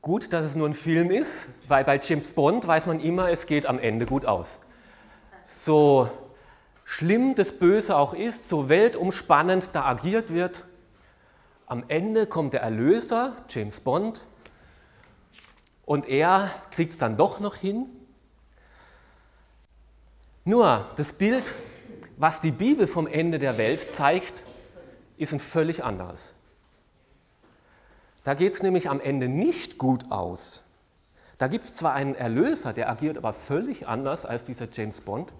Gut, dass es nur ein Film ist, weil bei James Bond weiß man immer, es geht am Ende gut aus. So schlimm das Böse auch ist, so weltumspannend da agiert wird, am Ende kommt der Erlöser, James Bond, und er kriegt es dann doch noch hin. Nur das Bild, was die Bibel vom Ende der Welt zeigt, ist ein völlig anderes. Da geht es nämlich am Ende nicht gut aus. Da gibt es zwar einen Erlöser, der agiert aber völlig anders als dieser James Bond.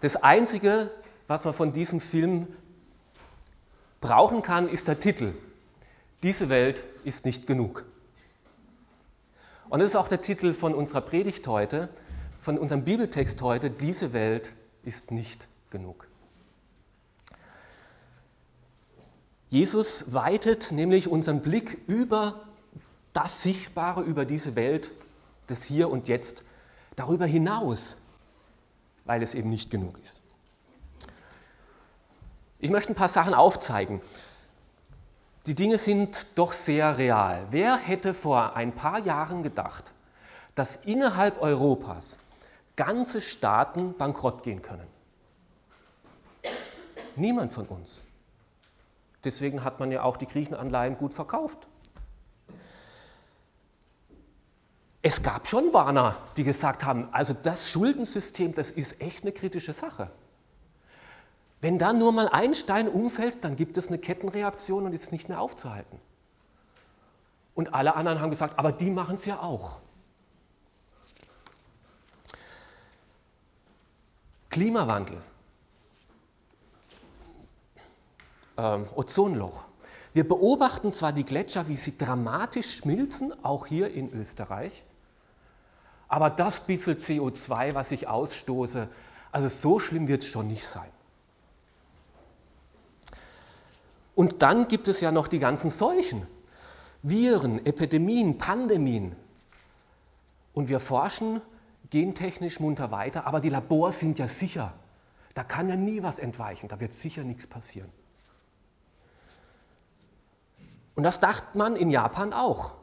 Das Einzige, was man von diesem Film brauchen kann, ist der Titel. Diese Welt ist nicht genug. Und das ist auch der Titel von unserer Predigt heute, von unserem Bibeltext heute, diese Welt ist nicht genug. Jesus weitet nämlich unseren Blick über das Sichtbare, über diese Welt des Hier und Jetzt, darüber hinaus, weil es eben nicht genug ist. Ich möchte ein paar Sachen aufzeigen. Die Dinge sind doch sehr real. Wer hätte vor ein paar Jahren gedacht, dass innerhalb Europas ganze Staaten bankrott gehen können? Niemand von uns. Deswegen hat man ja auch die Griechenanleihen gut verkauft. Es gab schon Warner, die gesagt haben, also das Schuldensystem, das ist echt eine kritische Sache. Wenn da nur mal ein Stein umfällt, dann gibt es eine Kettenreaktion und ist nicht mehr aufzuhalten. Und alle anderen haben gesagt, aber die machen es ja auch. Klimawandel, ähm, Ozonloch. Wir beobachten zwar die Gletscher, wie sie dramatisch schmilzen, auch hier in Österreich, aber das bisschen CO2, was ich ausstoße, also so schlimm wird es schon nicht sein. Und dann gibt es ja noch die ganzen Seuchen, Viren, Epidemien, Pandemien. Und wir forschen gentechnisch munter weiter, aber die Labors sind ja sicher. Da kann ja nie was entweichen, da wird sicher nichts passieren. Und das dachte man in Japan auch.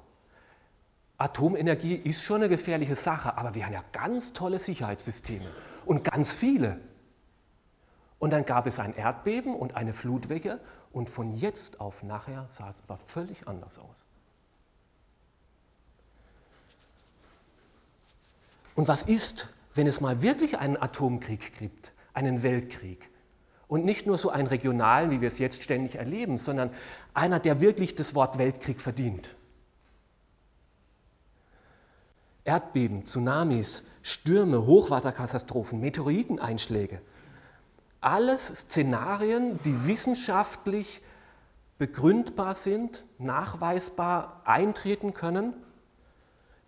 Atomenergie ist schon eine gefährliche Sache, aber wir haben ja ganz tolle Sicherheitssysteme und ganz viele. Und dann gab es ein Erdbeben und eine Flutwelle und von jetzt auf nachher sah es aber völlig anders aus. Und was ist, wenn es mal wirklich einen Atomkrieg gibt, einen Weltkrieg? Und nicht nur so einen regionalen, wie wir es jetzt ständig erleben, sondern einer, der wirklich das Wort Weltkrieg verdient. Erdbeben, Tsunamis, Stürme, Hochwasserkatastrophen, Meteoriteneinschläge alles Szenarien, die wissenschaftlich begründbar sind, nachweisbar eintreten können,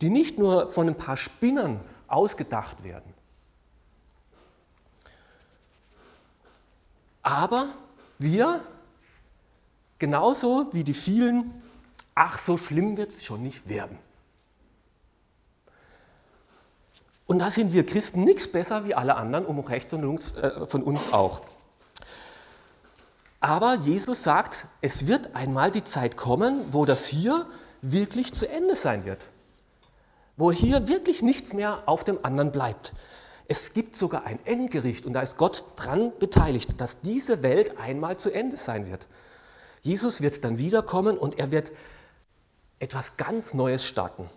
die nicht nur von ein paar Spinnern ausgedacht werden. Aber wir, genauso wie die vielen, ach so schlimm wird es schon nicht werden. Und da sind wir Christen nichts besser wie alle anderen um rechts und links äh, von uns auch. Aber Jesus sagt, es wird einmal die Zeit kommen, wo das hier wirklich zu Ende sein wird. Wo hier wirklich nichts mehr auf dem anderen bleibt. Es gibt sogar ein Endgericht und da ist Gott dran beteiligt, dass diese Welt einmal zu Ende sein wird. Jesus wird dann wiederkommen und er wird etwas ganz Neues starten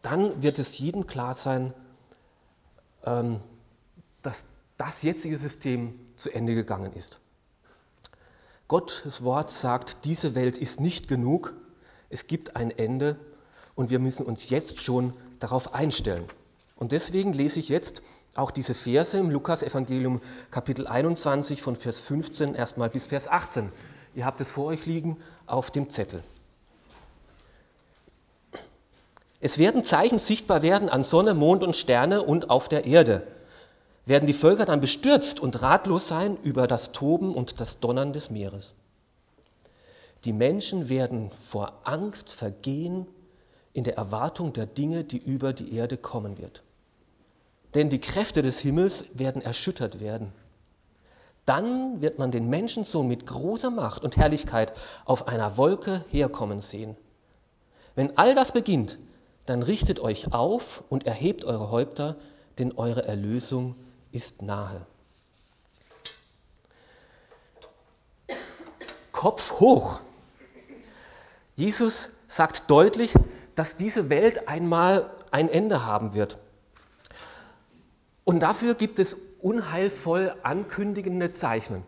dann wird es jedem klar sein, ähm, dass das jetzige System zu Ende gegangen ist. Gottes Wort sagt, diese Welt ist nicht genug, es gibt ein Ende und wir müssen uns jetzt schon darauf einstellen. Und deswegen lese ich jetzt auch diese Verse im Lukas-Evangelium Kapitel 21 von Vers 15 erstmal bis Vers 18. Ihr habt es vor euch liegen auf dem Zettel. Es werden Zeichen sichtbar werden an Sonne, Mond und Sterne und auf der Erde. Werden die Völker dann bestürzt und ratlos sein über das Toben und das Donnern des Meeres. Die Menschen werden vor Angst vergehen in der Erwartung der Dinge, die über die Erde kommen wird. Denn die Kräfte des Himmels werden erschüttert werden. Dann wird man den Menschensohn mit großer Macht und Herrlichkeit auf einer Wolke herkommen sehen. Wenn all das beginnt, dann richtet euch auf und erhebt eure Häupter, denn eure Erlösung ist nahe. Kopf hoch. Jesus sagt deutlich, dass diese Welt einmal ein Ende haben wird. Und dafür gibt es unheilvoll ankündigende Zeichen.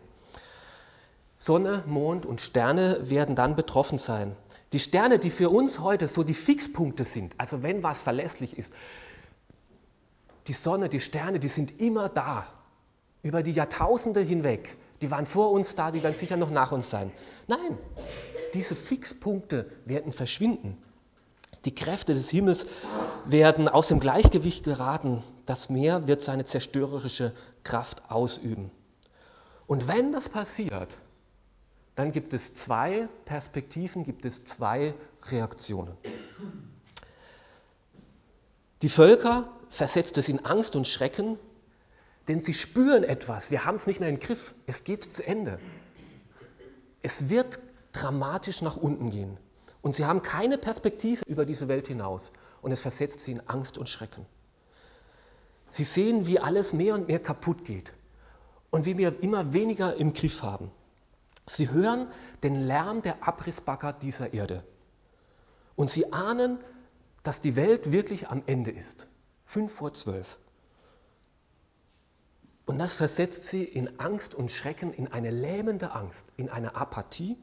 Sonne, Mond und Sterne werden dann betroffen sein. Die Sterne, die für uns heute so die Fixpunkte sind, also wenn was verlässlich ist, die Sonne, die Sterne, die sind immer da, über die Jahrtausende hinweg. Die waren vor uns da, die werden sicher noch nach uns sein. Nein, diese Fixpunkte werden verschwinden. Die Kräfte des Himmels werden aus dem Gleichgewicht geraten. Das Meer wird seine zerstörerische Kraft ausüben. Und wenn das passiert, dann gibt es zwei Perspektiven, gibt es zwei Reaktionen. Die Völker versetzt es in Angst und Schrecken, denn sie spüren etwas. Wir haben es nicht mehr im Griff. Es geht zu Ende. Es wird dramatisch nach unten gehen. Und sie haben keine Perspektive über diese Welt hinaus. Und es versetzt sie in Angst und Schrecken. Sie sehen, wie alles mehr und mehr kaputt geht. Und wie wir immer weniger im Griff haben. Sie hören den Lärm der Abrissbagger dieser Erde. Und sie ahnen, dass die Welt wirklich am Ende ist. Fünf vor zwölf. Und das versetzt sie in Angst und Schrecken, in eine lähmende Angst, in eine Apathie,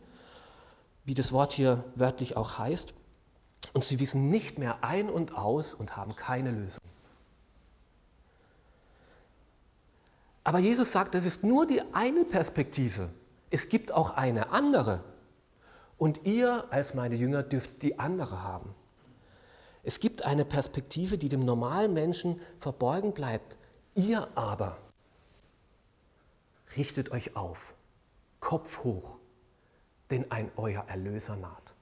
wie das Wort hier wörtlich auch heißt. Und sie wissen nicht mehr ein und aus und haben keine Lösung. Aber Jesus sagt, das ist nur die eine Perspektive. Es gibt auch eine andere. Und ihr als meine Jünger dürft die andere haben. Es gibt eine Perspektive, die dem normalen Menschen verborgen bleibt. Ihr aber richtet euch auf, Kopf hoch, denn ein euer Erlöser naht.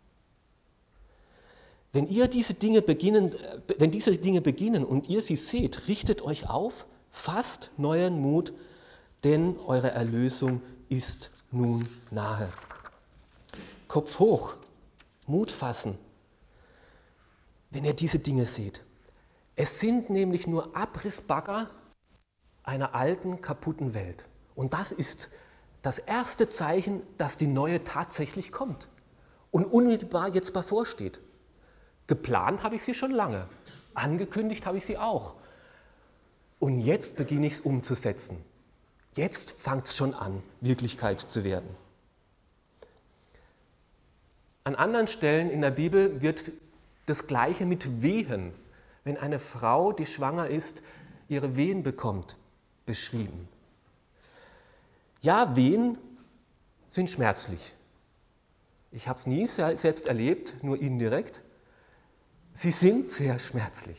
Wenn ihr diese Dinge beginnen, wenn diese Dinge beginnen und ihr sie seht, richtet euch auf, fasst neuen Mut, denn eure Erlösung ist nun nahe. Kopf hoch, Mut fassen, wenn ihr diese Dinge seht. Es sind nämlich nur Abrissbagger einer alten, kaputten Welt. Und das ist das erste Zeichen, dass die neue tatsächlich kommt und unmittelbar jetzt bevorsteht. Geplant habe ich sie schon lange, angekündigt habe ich sie auch. Und jetzt beginne ich es umzusetzen. Jetzt fängt es schon an, Wirklichkeit zu werden. An anderen Stellen in der Bibel wird das Gleiche mit Wehen, wenn eine Frau, die schwanger ist, ihre Wehen bekommt, beschrieben. Ja, Wehen sind schmerzlich. Ich habe es nie selbst erlebt, nur indirekt. Sie sind sehr schmerzlich.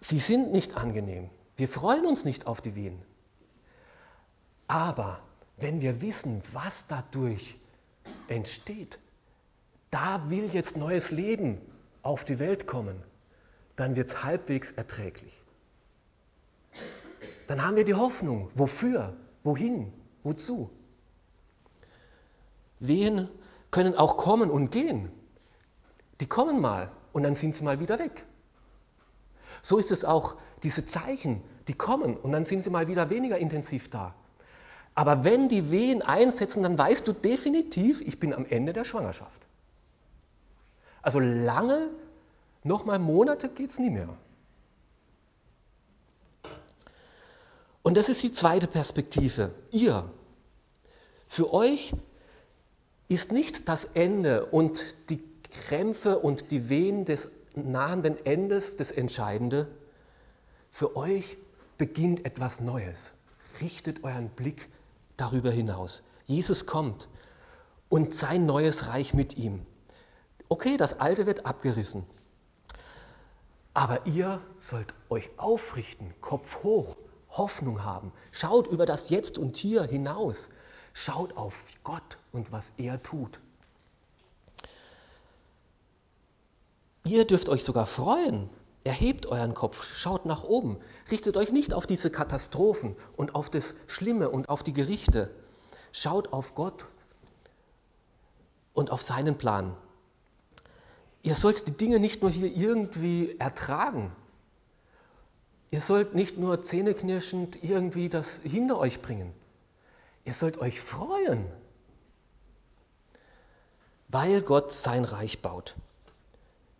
Sie sind nicht angenehm. Wir freuen uns nicht auf die Wehen. Aber wenn wir wissen, was dadurch entsteht, da will jetzt neues Leben auf die Welt kommen, dann wird es halbwegs erträglich. Dann haben wir die Hoffnung. Wofür? Wohin? Wozu? Wehen können auch kommen und gehen. Die kommen mal und dann sind sie mal wieder weg. So ist es auch, diese Zeichen, die kommen und dann sind sie mal wieder weniger intensiv da. Aber wenn die Wehen einsetzen, dann weißt du definitiv, ich bin am Ende der Schwangerschaft. Also lange, nochmal Monate geht es nie mehr. Und das ist die zweite Perspektive. Ihr. Für euch ist nicht das Ende und die Krämpfe und die Wehen des nahenden Endes das Entscheidende. Für euch beginnt etwas Neues. Richtet euren Blick darüber hinaus. Jesus kommt und sein neues Reich mit ihm. Okay, das Alte wird abgerissen. Aber ihr sollt euch aufrichten, Kopf hoch, Hoffnung haben. Schaut über das Jetzt und Hier hinaus. Schaut auf Gott und was er tut. Ihr dürft euch sogar freuen. Erhebt euren Kopf, schaut nach oben. Richtet euch nicht auf diese Katastrophen und auf das Schlimme und auf die Gerichte. Schaut auf Gott. und auf seinen Plan. Ihr sollt die Dinge nicht nur hier irgendwie ertragen. Ihr sollt nicht nur zähneknirschend irgendwie das hinter euch bringen. Ihr sollt euch freuen, weil Gott sein Reich baut.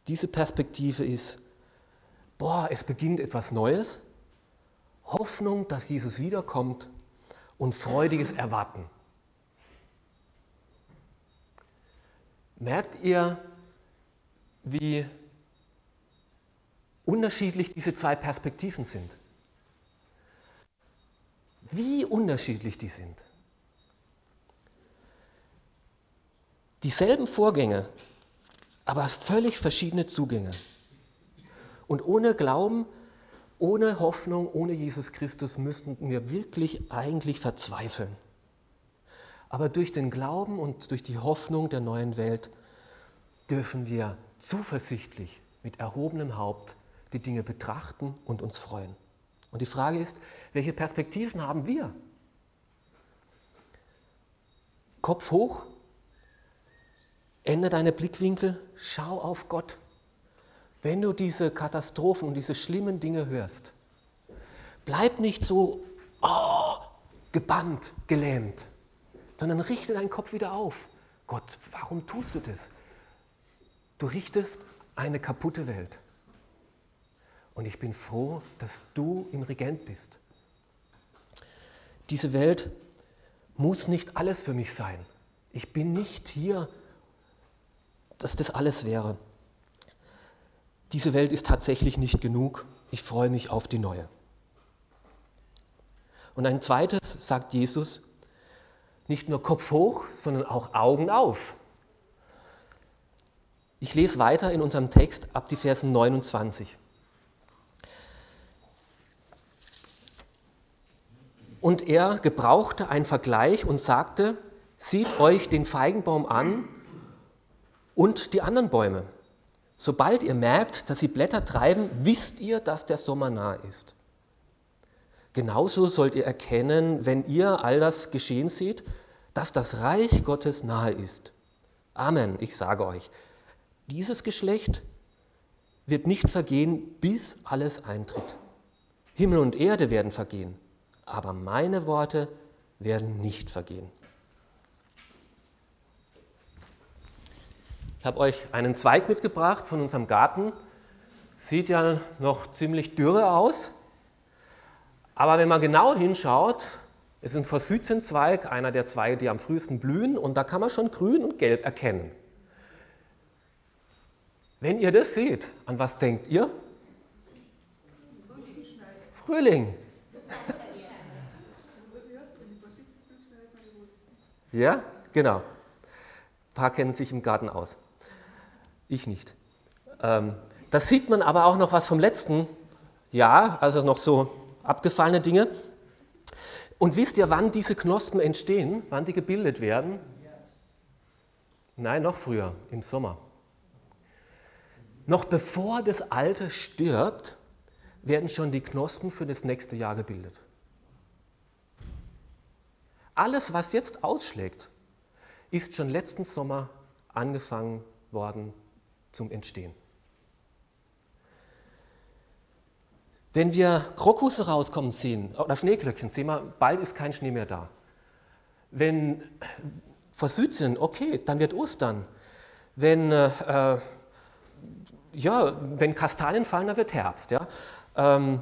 Diese Perspektive ist, boah, es beginnt etwas Neues, Hoffnung, dass Jesus wiederkommt und freudiges Erwarten. Merkt ihr, wie unterschiedlich diese zwei Perspektiven sind? Wie unterschiedlich die sind. Dieselben Vorgänge, aber völlig verschiedene Zugänge. Und ohne Glauben, ohne Hoffnung, ohne Jesus Christus müssten wir wirklich eigentlich verzweifeln. Aber durch den Glauben und durch die Hoffnung der neuen Welt dürfen wir zuversichtlich mit erhobenem Haupt die Dinge betrachten und uns freuen. Und die Frage ist, welche Perspektiven haben wir? Kopf hoch, ändere deine Blickwinkel, schau auf Gott. Wenn du diese Katastrophen und diese schlimmen Dinge hörst, bleib nicht so oh, gebannt, gelähmt, sondern richte deinen Kopf wieder auf. Gott, warum tust du das? Du richtest eine kaputte Welt. Und ich bin froh, dass du im Regent bist. Diese Welt muss nicht alles für mich sein. Ich bin nicht hier, dass das alles wäre. Diese Welt ist tatsächlich nicht genug. Ich freue mich auf die neue. Und ein zweites sagt Jesus, nicht nur Kopf hoch, sondern auch Augen auf. Ich lese weiter in unserem Text ab die Versen 29. Und er gebrauchte einen Vergleich und sagte, sieht euch den Feigenbaum an und die anderen Bäume. Sobald ihr merkt, dass sie Blätter treiben, wisst ihr, dass der Sommer nahe ist. Genauso sollt ihr erkennen, wenn ihr all das geschehen seht, dass das Reich Gottes nahe ist. Amen, ich sage euch, dieses Geschlecht wird nicht vergehen, bis alles eintritt. Himmel und Erde werden vergehen, aber meine Worte werden nicht vergehen. Ich habe euch einen Zweig mitgebracht von unserem Garten. Sieht ja noch ziemlich dürre aus. Aber wenn man genau hinschaut, ist ein Forsythienzweig einer der Zweige, die am frühesten blühen, und da kann man schon grün und gelb erkennen. Wenn ihr das seht, an was denkt ihr? Frühling. Ja, genau. Ein paar kennen sich im Garten aus. Ich nicht. Ähm, das sieht man aber auch noch was vom letzten Jahr, also noch so abgefallene Dinge. Und wisst ihr, wann diese Knospen entstehen, wann die gebildet werden? Nein, noch früher, im Sommer. Noch bevor das Alte stirbt, werden schon die Knospen für das nächste Jahr gebildet. Alles, was jetzt ausschlägt, ist schon letzten Sommer angefangen worden zum Entstehen. Wenn wir Krokusse rauskommen sehen, oder Schneeglöckchen, sehen wir, bald ist kein Schnee mehr da. Wenn versüht sind, okay, dann wird Ostern. Wenn, äh, ja, wenn Kastanien fallen, dann wird Herbst. Ja. Ähm,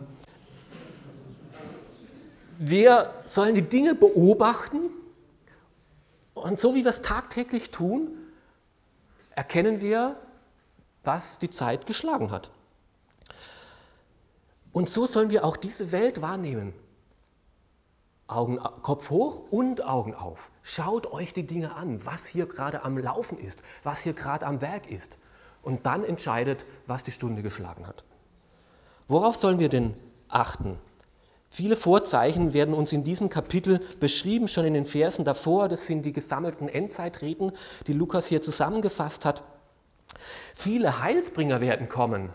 wir sollen die Dinge beobachten und so wie wir es tagtäglich tun, erkennen wir, was die Zeit geschlagen hat. Und so sollen wir auch diese Welt wahrnehmen. Augen, Kopf hoch und Augen auf. Schaut euch die Dinge an, was hier gerade am Laufen ist, was hier gerade am Werk ist. Und dann entscheidet, was die Stunde geschlagen hat. Worauf sollen wir denn achten? Viele Vorzeichen werden uns in diesem Kapitel beschrieben, schon in den Versen davor. Das sind die gesammelten Endzeitreden, die Lukas hier zusammengefasst hat. Viele Heilsbringer werden kommen,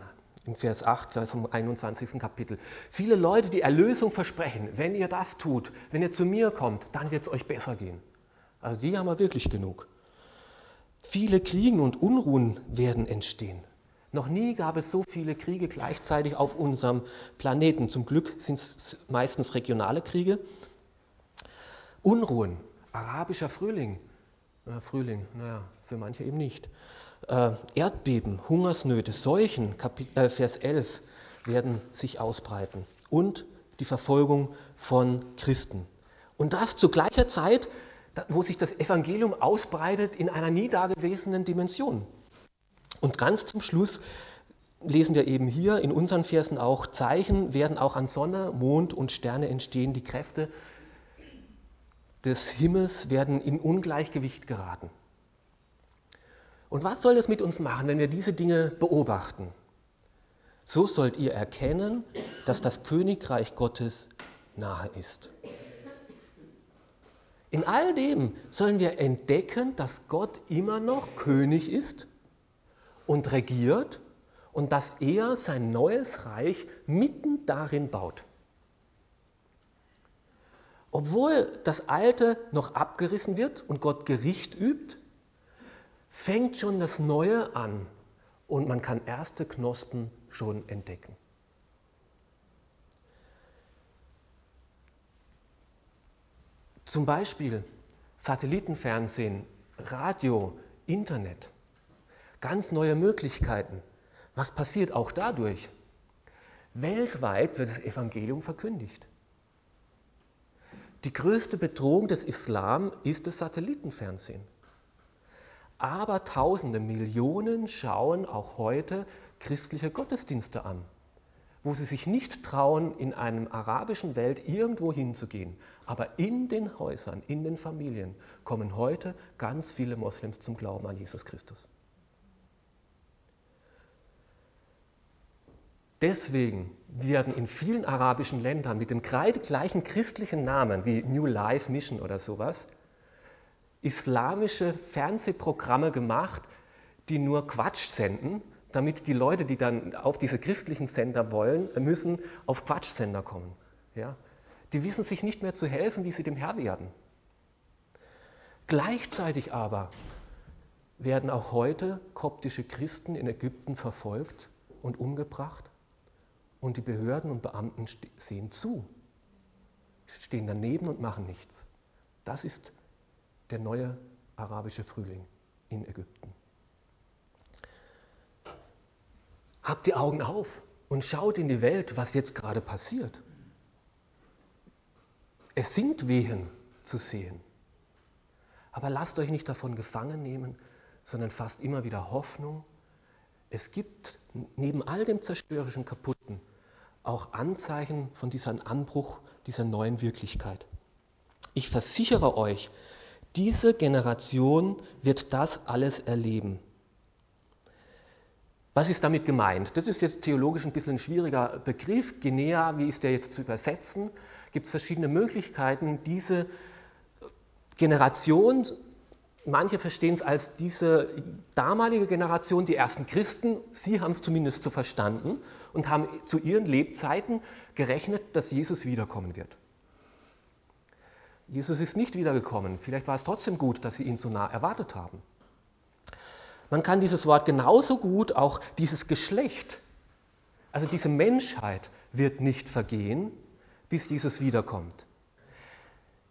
im Vers 8 vom 21. Kapitel. Viele Leute, die Erlösung versprechen. Wenn ihr das tut, wenn ihr zu mir kommt, dann wird es euch besser gehen. Also die haben wir wirklich genug. Viele Kriege und Unruhen werden entstehen. Noch nie gab es so viele Kriege gleichzeitig auf unserem Planeten. Zum Glück sind es meistens regionale Kriege. Unruhen, arabischer Frühling, äh, Frühling, naja, für manche eben nicht. Äh, Erdbeben, Hungersnöte, Seuchen, Kapit äh, Vers 11, werden sich ausbreiten. Und die Verfolgung von Christen. Und das zu gleicher Zeit, wo sich das Evangelium ausbreitet in einer nie dagewesenen Dimension. Und ganz zum Schluss lesen wir eben hier in unseren Versen auch, Zeichen werden auch an Sonne, Mond und Sterne entstehen, die Kräfte des Himmels werden in Ungleichgewicht geraten. Und was soll das mit uns machen, wenn wir diese Dinge beobachten? So sollt ihr erkennen, dass das Königreich Gottes nahe ist. In all dem sollen wir entdecken, dass Gott immer noch König ist und regiert und dass er sein neues Reich mitten darin baut. Obwohl das Alte noch abgerissen wird und Gott Gericht übt, fängt schon das Neue an und man kann erste Knospen schon entdecken. Zum Beispiel Satellitenfernsehen, Radio, Internet. Ganz neue Möglichkeiten. Was passiert auch dadurch? Weltweit wird das Evangelium verkündigt. Die größte Bedrohung des Islam ist das Satellitenfernsehen. Aber Tausende, Millionen schauen auch heute christliche Gottesdienste an, wo sie sich nicht trauen, in einem arabischen Welt irgendwo hinzugehen. Aber in den Häusern, in den Familien kommen heute ganz viele Moslems zum Glauben an Jesus Christus. Deswegen werden in vielen arabischen Ländern mit dem gleichen christlichen Namen wie New Life Mission oder sowas islamische Fernsehprogramme gemacht, die nur Quatsch senden, damit die Leute, die dann auf diese christlichen Sender wollen, müssen auf Quatschsender kommen. Ja? Die wissen sich nicht mehr zu helfen, wie sie dem Herr werden. Gleichzeitig aber werden auch heute koptische Christen in Ägypten verfolgt und umgebracht und die Behörden und Beamten sehen zu, stehen daneben und machen nichts. Das ist der neue arabische Frühling in Ägypten. Habt die Augen auf und schaut in die Welt, was jetzt gerade passiert. Es sind Wehen zu sehen. Aber lasst euch nicht davon gefangen nehmen, sondern fasst immer wieder Hoffnung. Es gibt neben all dem zerstörerischen Kaputten auch Anzeichen von diesem Anbruch dieser neuen Wirklichkeit. Ich versichere euch, diese Generation wird das alles erleben. Was ist damit gemeint? Das ist jetzt theologisch ein bisschen ein schwieriger Begriff. Genea, wie ist der jetzt zu übersetzen? Gibt es verschiedene Möglichkeiten, diese Generation, manche verstehen es als diese damalige Generation, die ersten Christen, sie haben es zumindest so verstanden und haben zu ihren Lebzeiten gerechnet, dass Jesus wiederkommen wird. Jesus ist nicht wiedergekommen. Vielleicht war es trotzdem gut, dass sie ihn so nah erwartet haben. Man kann dieses Wort genauso gut auch dieses Geschlecht, also diese Menschheit wird nicht vergehen, bis Jesus wiederkommt.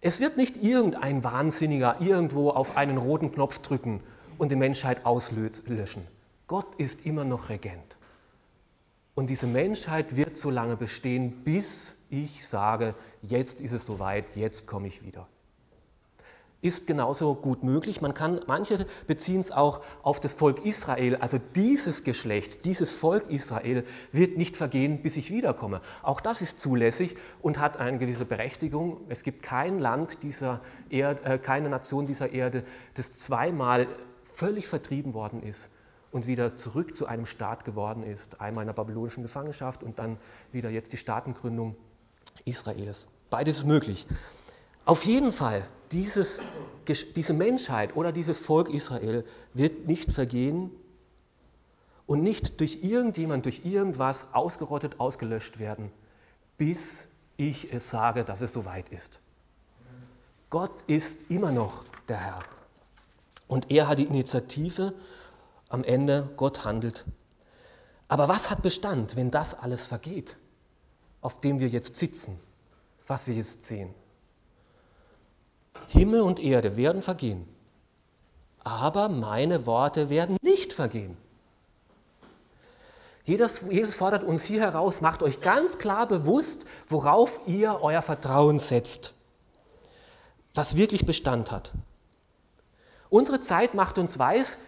Es wird nicht irgendein Wahnsinniger irgendwo auf einen roten Knopf drücken und die Menschheit auslöschen. Gott ist immer noch Regent. Und diese Menschheit wird so lange bestehen, bis ich sage, jetzt ist es soweit, jetzt komme ich wieder ist genauso gut möglich. Man kann, manche beziehen es auch auf das Volk Israel. Also dieses Geschlecht, dieses Volk Israel wird nicht vergehen, bis ich wiederkomme. Auch das ist zulässig und hat eine gewisse Berechtigung. Es gibt kein Land dieser Erde, äh, keine Nation dieser Erde, das zweimal völlig vertrieben worden ist und wieder zurück zu einem Staat geworden ist. Einmal in der babylonischen Gefangenschaft und dann wieder jetzt die Staatengründung Israels. Beides ist möglich. Auf jeden Fall, dieses, diese Menschheit oder dieses Volk Israel wird nicht vergehen und nicht durch irgendjemand, durch irgendwas ausgerottet, ausgelöscht werden, bis ich es sage, dass es soweit ist. Gott ist immer noch der Herr. Und er hat die Initiative. Am Ende, Gott handelt. Aber was hat Bestand, wenn das alles vergeht, auf dem wir jetzt sitzen, was wir jetzt sehen? Himmel und Erde werden vergehen, aber meine Worte werden nicht vergehen. Jesus, fordert uns hier heraus, macht euch ganz klar bewusst, worauf ihr euer Vertrauen setzt, was wirklich Bestand hat. Unsere Zeit macht uns weiß,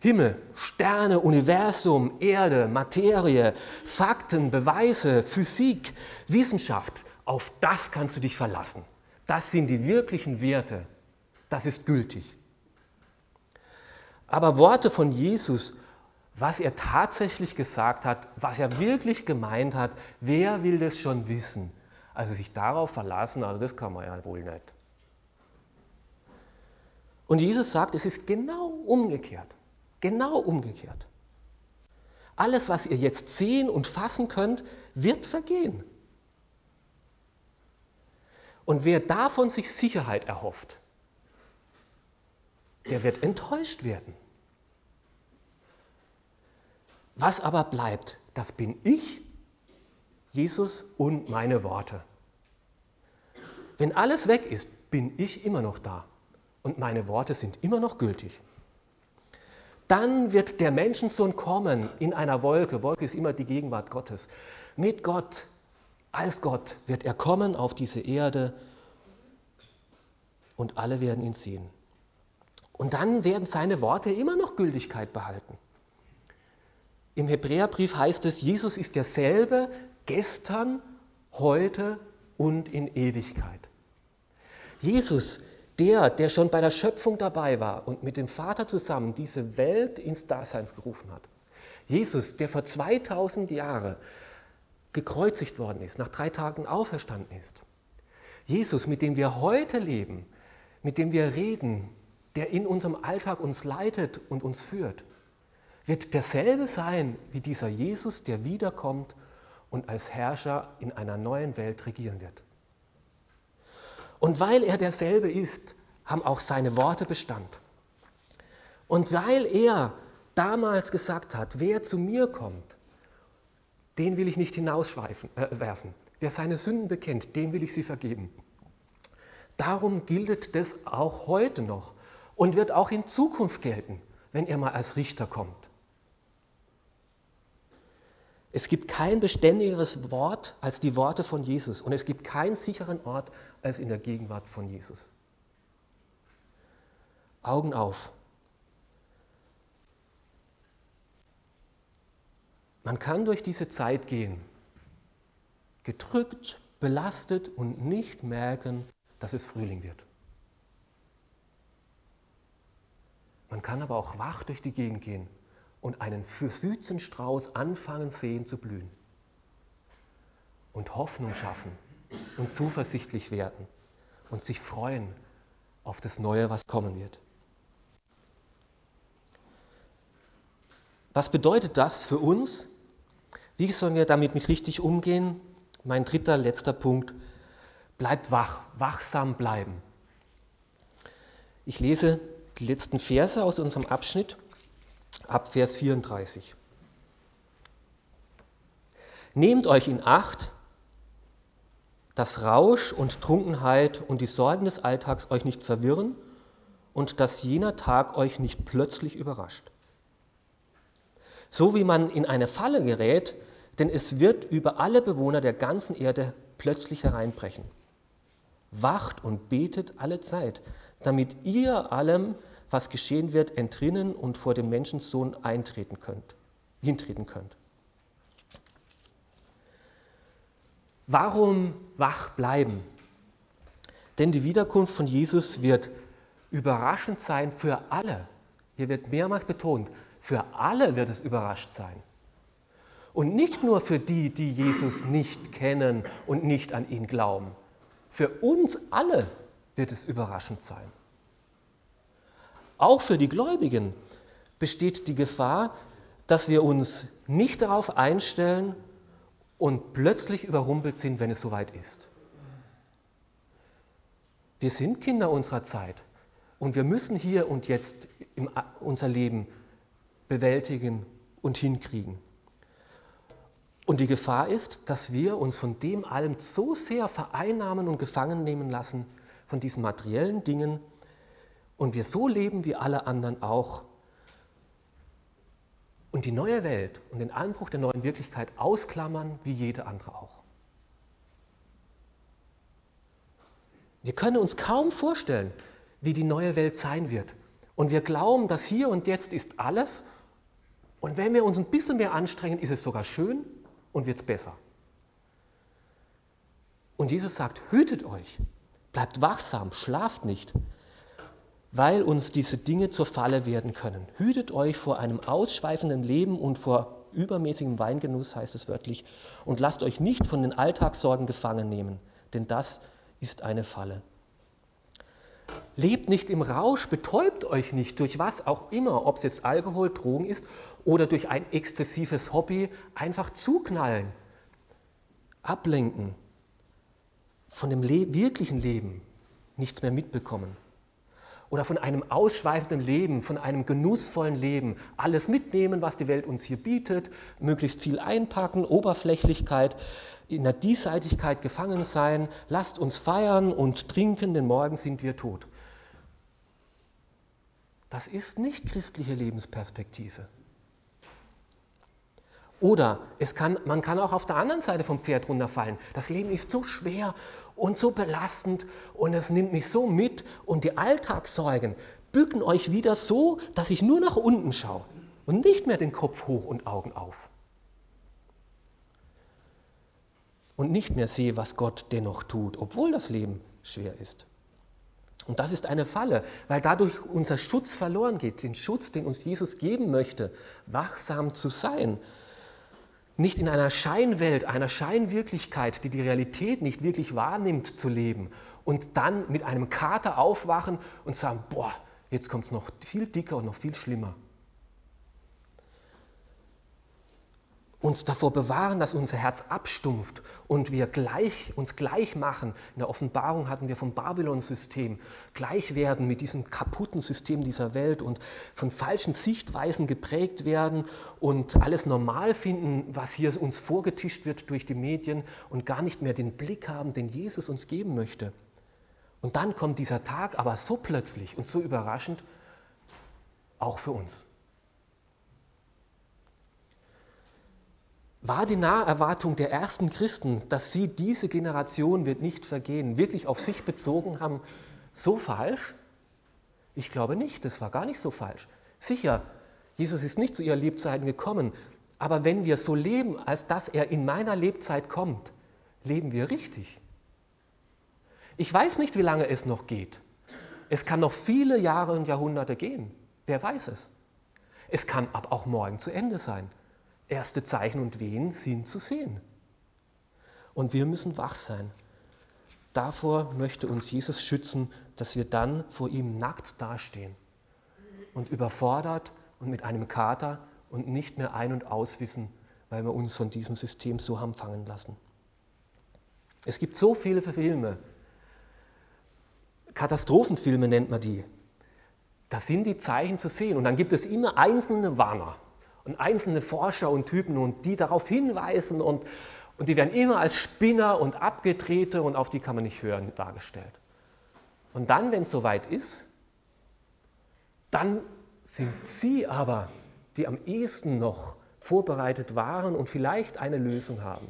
Himmel, Sterne, Universum, Erde, Materie, Fakten, Beweise, Physik, Wissenschaft, auf das kannst du dich verlassen. Das sind die wirklichen Werte. Das ist gültig. Aber Worte von Jesus, was er tatsächlich gesagt hat, was er wirklich gemeint hat, wer will das schon wissen? Also sich darauf verlassen, also das kann man ja wohl nicht. Und Jesus sagt, es ist genau umgekehrt. Genau umgekehrt. Alles, was ihr jetzt sehen und fassen könnt, wird vergehen. Und wer davon sich Sicherheit erhofft, der wird enttäuscht werden. Was aber bleibt, das bin ich, Jesus und meine Worte. Wenn alles weg ist, bin ich immer noch da und meine Worte sind immer noch gültig. Dann wird der Menschensohn kommen in einer Wolke. Wolke ist immer die Gegenwart Gottes. Mit Gott, als Gott wird er kommen auf diese Erde und alle werden ihn sehen. Und dann werden seine Worte immer noch Gültigkeit behalten. Im Hebräerbrief heißt es, Jesus ist derselbe gestern, heute und in Ewigkeit. Jesus der, der schon bei der Schöpfung dabei war und mit dem Vater zusammen diese Welt ins Dasein gerufen hat. Jesus, der vor 2000 Jahren gekreuzigt worden ist, nach drei Tagen auferstanden ist. Jesus, mit dem wir heute leben, mit dem wir reden, der in unserem Alltag uns leitet und uns führt, wird derselbe sein wie dieser Jesus, der wiederkommt und als Herrscher in einer neuen Welt regieren wird. Und weil er derselbe ist, haben auch seine Worte Bestand. Und weil er damals gesagt hat, wer zu mir kommt, den will ich nicht hinauswerfen. Äh, wer seine Sünden bekennt, dem will ich sie vergeben. Darum gilt das auch heute noch und wird auch in Zukunft gelten, wenn er mal als Richter kommt. Es gibt kein beständigeres Wort als die Worte von Jesus und es gibt keinen sicheren Ort als in der Gegenwart von Jesus. Augen auf. Man kann durch diese Zeit gehen, gedrückt, belastet und nicht merken, dass es Frühling wird. Man kann aber auch wach durch die Gegend gehen und einen Südzenstrauß anfangen sehen zu blühen und Hoffnung schaffen und zuversichtlich werden und sich freuen auf das Neue, was kommen wird. Was bedeutet das für uns? Wie sollen wir damit mit richtig umgehen? Mein dritter, letzter Punkt. Bleibt wach, wachsam bleiben. Ich lese die letzten Verse aus unserem Abschnitt ab Vers 34. Nehmt euch in Acht, dass Rausch und Trunkenheit und die Sorgen des Alltags euch nicht verwirren und dass jener Tag euch nicht plötzlich überrascht. So wie man in eine Falle gerät, denn es wird über alle Bewohner der ganzen Erde plötzlich hereinbrechen. Wacht und betet alle Zeit, damit ihr allem was geschehen wird, entrinnen und vor dem Menschensohn eintreten könnt, hintreten könnt. Warum wach bleiben? Denn die Wiederkunft von Jesus wird überraschend sein für alle. Hier wird mehrmals betont, für alle wird es überrascht sein. Und nicht nur für die, die Jesus nicht kennen und nicht an ihn glauben. Für uns alle wird es überraschend sein. Auch für die Gläubigen besteht die Gefahr, dass wir uns nicht darauf einstellen und plötzlich überrumpelt sind, wenn es soweit ist. Wir sind Kinder unserer Zeit Und wir müssen hier und jetzt unser Leben bewältigen und hinkriegen. Und die Gefahr ist, dass wir uns von dem allem so sehr vereinnahmen und gefangen nehmen lassen, von diesen materiellen Dingen, und wir so leben wie alle anderen auch, und die neue Welt und den Anbruch der neuen Wirklichkeit ausklammern wie jede andere auch. Wir können uns kaum vorstellen, wie die neue Welt sein wird. Und wir glauben, dass hier und jetzt ist alles. Und wenn wir uns ein bisschen mehr anstrengen, ist es sogar schön und wird es besser. Und Jesus sagt, hütet euch, bleibt wachsam, schlaft nicht, weil uns diese Dinge zur Falle werden können. Hütet euch vor einem ausschweifenden Leben und vor übermäßigem Weingenuss, heißt es wörtlich, und lasst euch nicht von den Alltagssorgen gefangen nehmen, denn das ist eine Falle. Lebt nicht im Rausch, betäubt euch nicht durch was auch immer, ob es jetzt Alkohol, Drogen ist oder durch ein exzessives Hobby, einfach zuknallen, ablenken, von dem Le wirklichen Leben nichts mehr mitbekommen. Oder von einem ausschweifenden Leben, von einem genussvollen Leben, alles mitnehmen, was die Welt uns hier bietet, möglichst viel einpacken, Oberflächlichkeit, in der Diesseitigkeit gefangen sein, lasst uns feiern und trinken, denn morgen sind wir tot. Das ist nicht christliche Lebensperspektive. Oder es kann, man kann auch auf der anderen Seite vom Pferd runterfallen. Das Leben ist so schwer und so belastend und es nimmt mich so mit und die Alltagssorgen bücken euch wieder so, dass ich nur nach unten schaue und nicht mehr den Kopf hoch und Augen auf. Und nicht mehr sehe, was Gott dennoch tut, obwohl das Leben schwer ist. Und das ist eine Falle, weil dadurch unser Schutz verloren geht, den Schutz, den uns Jesus geben möchte, wachsam zu sein. Nicht in einer Scheinwelt, einer Scheinwirklichkeit, die die Realität nicht wirklich wahrnimmt, zu leben und dann mit einem Kater aufwachen und sagen, boah, jetzt kommt es noch viel dicker und noch viel schlimmer. Uns davor bewahren, dass unser Herz abstumpft und wir gleich, uns gleich machen. In der Offenbarung hatten wir vom Babylon-System gleich werden mit diesem kaputten System dieser Welt und von falschen Sichtweisen geprägt werden und alles normal finden, was hier uns vorgetischt wird durch die Medien und gar nicht mehr den Blick haben, den Jesus uns geben möchte. Und dann kommt dieser Tag aber so plötzlich und so überraschend, auch für uns. War die Naherwartung der ersten Christen, dass sie diese Generation wird nicht vergehen, wirklich auf sich bezogen haben, so falsch? Ich glaube nicht, das war gar nicht so falsch. Sicher, Jesus ist nicht zu ihrer Lebzeiten gekommen, aber wenn wir so leben, als dass er in meiner Lebzeit kommt, leben wir richtig. Ich weiß nicht, wie lange es noch geht. Es kann noch viele Jahre und Jahrhunderte gehen. Wer weiß es? Es kann aber auch morgen zu Ende sein. Erste Zeichen und Wehen sind zu sehen. Und wir müssen wach sein. Davor möchte uns Jesus schützen, dass wir dann vor ihm nackt dastehen und überfordert und mit einem Kater und nicht mehr ein- und auswissen, weil wir uns von diesem System so haben fangen lassen. Es gibt so viele Filme, Katastrophenfilme nennt man die. Da sind die Zeichen zu sehen und dann gibt es immer einzelne Warner und einzelne Forscher und Typen und die darauf hinweisen und, und die werden immer als Spinner und Abgedrehte und auf die kann man nicht hören dargestellt. Und dann, wenn es soweit ist, dann sind sie aber, die am ehesten noch vorbereitet waren und vielleicht eine Lösung haben.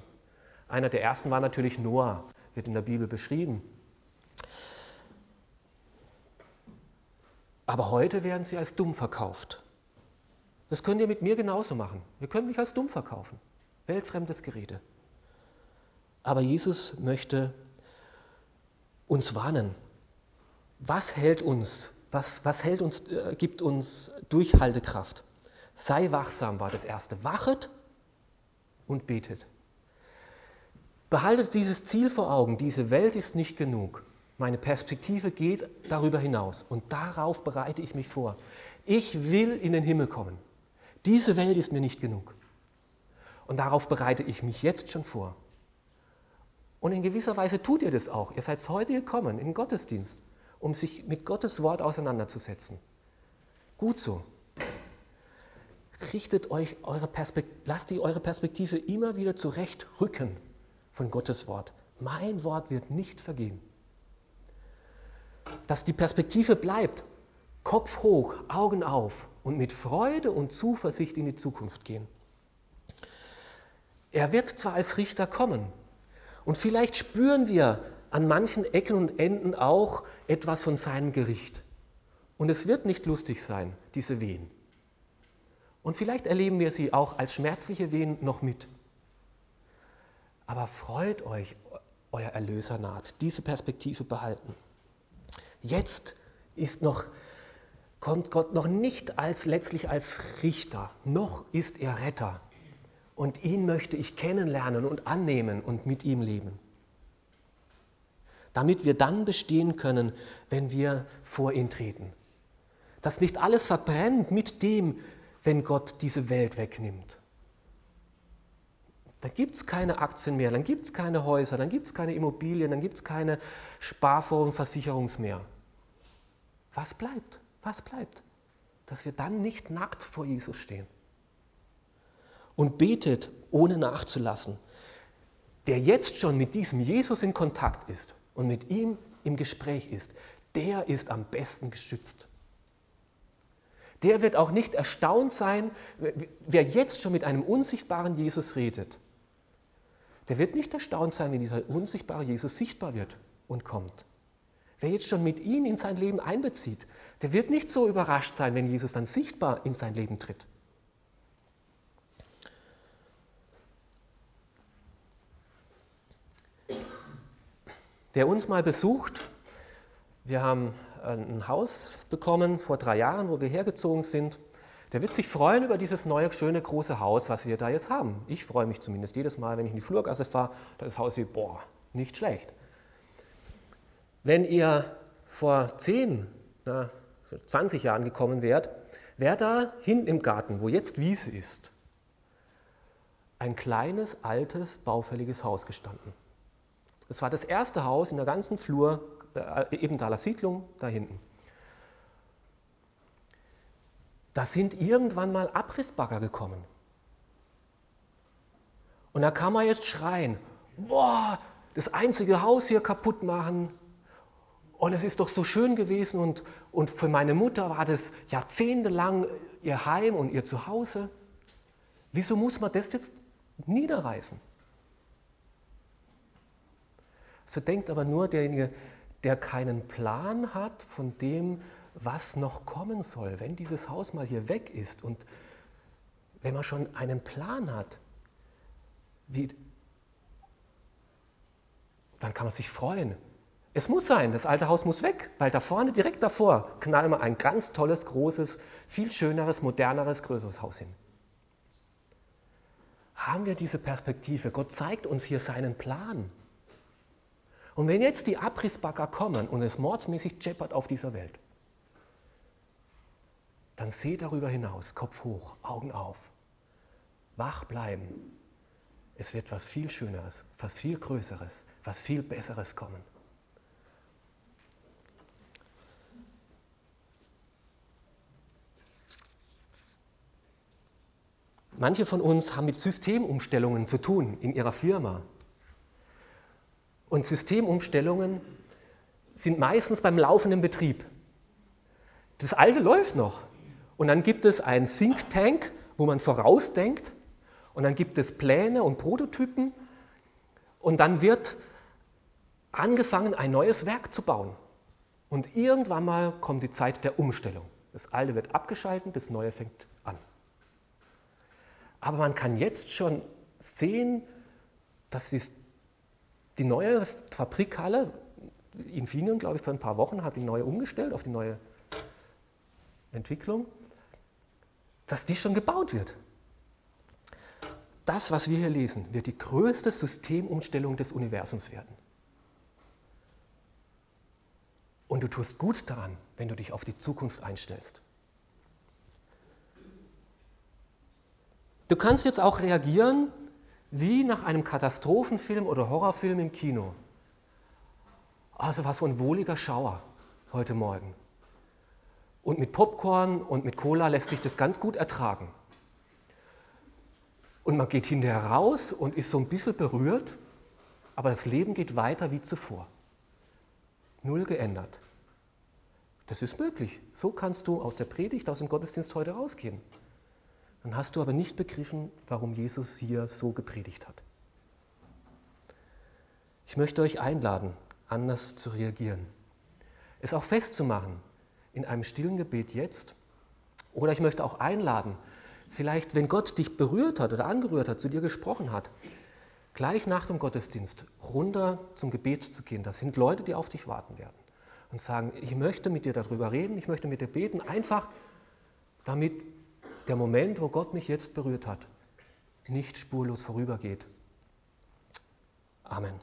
Einer der ersten war natürlich Noah, wird in der Bibel beschrieben. Aber heute werden sie als dumm verkauft. Das könnt ihr mit mir genauso machen. Ihr könnt mich als dumm verkaufen. Weltfremdes Gerede. Aber Jesus möchte uns warnen. Was hält uns, was, was hält uns, äh, gibt uns Durchhaltekraft? Sei wachsam war das Erste. Wachet und betet. Behaltet dieses Ziel vor Augen. Diese Welt ist nicht genug. Meine Perspektive geht darüber hinaus und darauf bereite ich mich vor. Ich will in den Himmel kommen. Diese Welt ist mir nicht genug. Und darauf bereite ich mich jetzt schon vor. Und in gewisser Weise tut ihr das auch. Ihr seid heute gekommen in den Gottesdienst. um sich mit Gottes Wort auseinanderzusetzen. Gut so. Richtet euch eure Perspektive, lasst ihr eure Perspektive immer wieder zurechtrücken von Gottes Wort. Mein Wort wird nicht vergehen. Dass die Perspektive bleibt, Kopf hoch, Augen auf und mit Freude und Zuversicht in die Zukunft gehen. Er wird zwar als Richter kommen und vielleicht spüren wir an manchen Ecken und Enden auch etwas von seinem Gericht. Und es wird nicht lustig sein, diese Wehen. Und vielleicht erleben wir sie auch als schmerzliche Wehen noch mit. Aber freut euch, euer Erlöser naht. Diese Perspektive behalten. Jetzt ist noch, kommt Gott noch nicht als letztlich als Richter, noch ist er Retter. Und ihn möchte ich kennenlernen und annehmen und mit ihm leben. Damit wir dann bestehen können, wenn wir vor ihn treten. Dass nicht alles verbrennt mit dem, wenn Gott diese Welt wegnimmt. Dann gibt es keine Aktien mehr, dann gibt es keine Häuser, dann gibt es keine Immobilien, dann gibt es keine Sparfonds, Versicherungs mehr. Was bleibt? Was bleibt? Dass wir dann nicht nackt vor Jesus stehen. Und betet, ohne nachzulassen. Der jetzt schon mit diesem Jesus in Kontakt ist und mit ihm im Gespräch ist, der ist am besten geschützt. Der wird auch nicht erstaunt sein, wer jetzt schon mit einem unsichtbaren Jesus redet der wird nicht erstaunt sein, wenn dieser unsichtbare Jesus sichtbar wird und kommt. Wer jetzt schon mit ihm in sein Leben einbezieht, der wird nicht so überrascht sein, wenn Jesus dann sichtbar in sein Leben tritt. Wer uns mal besucht, wir haben ein Haus bekommen vor drei Jahren, wo wir hergezogen sind. Der wird sich freuen über dieses neue, schöne, große Haus, was wir da jetzt haben. Ich freue mich zumindest jedes Mal, wenn ich in die Flurgasse fahre, da ist das Haus wie, boah, nicht schlecht. Wenn ihr vor 10, na, 20 Jahren gekommen wärt, wäre da hinten im Garten, wo jetzt Wiese ist, ein kleines, altes, baufälliges Haus gestanden. Es war das erste Haus in der ganzen Flur, äh, Ebenthaler Siedlung, da hinten. da sind irgendwann mal Abrissbagger gekommen. Und da kann man jetzt schreien, boah, das einzige Haus hier kaputt machen. Und es ist doch so schön gewesen und, und für meine Mutter war das jahrzehntelang ihr Heim und ihr Zuhause. Wieso muss man das jetzt niederreißen? So denkt aber nur derjenige, der keinen Plan hat von dem, was noch kommen soll, wenn dieses Haus mal hier weg ist und wenn man schon einen Plan hat, wie, dann kann man sich freuen. Es muss sein, das alte Haus muss weg, weil da vorne, direkt davor, knallen wir ein ganz tolles, großes, viel schöneres, moderneres, größeres Haus hin. Haben wir diese Perspektive? Gott zeigt uns hier seinen Plan. Und wenn jetzt die Abrissbagger kommen und es mordsmäßig scheppert auf dieser Welt, dann seh darüber hinaus, Kopf hoch, Augen auf, wach bleiben. Es wird was viel Schöneres, was viel Größeres, was viel Besseres kommen. Manche von uns haben mit Systemumstellungen zu tun in ihrer Firma. Und Systemumstellungen sind meistens beim laufenden Betrieb. Das alte läuft noch. Und dann gibt es ein Think Tank, wo man vorausdenkt. Und dann gibt es Pläne und Prototypen. Und dann wird angefangen, ein neues Werk zu bauen. Und irgendwann mal kommt die Zeit der Umstellung. Das alte wird abgeschaltet, das neue fängt an. Aber man kann jetzt schon sehen, dass die neue Fabrikhalle, Infineon, glaube ich, vor ein paar Wochen hat die neue umgestellt auf die neue Entwicklung dass die schon gebaut wird. Das, was wir hier lesen, wird die größte Systemumstellung des Universums werden. Und du tust gut daran, wenn du dich auf die Zukunft einstellst. Du kannst jetzt auch reagieren wie nach einem Katastrophenfilm oder Horrorfilm im Kino. Also war so ein wohliger Schauer. heute Morgen. Und mit Popcorn und mit Cola lässt sich das ganz gut ertragen. Und man geht hinterher raus und ist so ein bisschen berührt, aber das Leben geht weiter wie zuvor. Null geändert. Das ist möglich. So kannst du aus der Predigt, aus dem Gottesdienst heute rausgehen. Dann hast du aber nicht begriffen, warum Jesus hier so gepredigt hat. Ich möchte euch einladen, anders zu reagieren. Es auch festzumachen in einem stillen Gebet jetzt. Oder ich möchte auch einladen, vielleicht, wenn Gott dich berührt hat oder angerührt hat, zu dir gesprochen hat, gleich nach dem Gottesdienst runter zum Gebet zu gehen. Das sind Leute, die auf dich warten werden und sagen, ich möchte mit dir darüber reden, ich möchte mit dir beten, einfach damit der Moment, wo Gott mich jetzt berührt hat, nicht spurlos vorübergeht. Amen.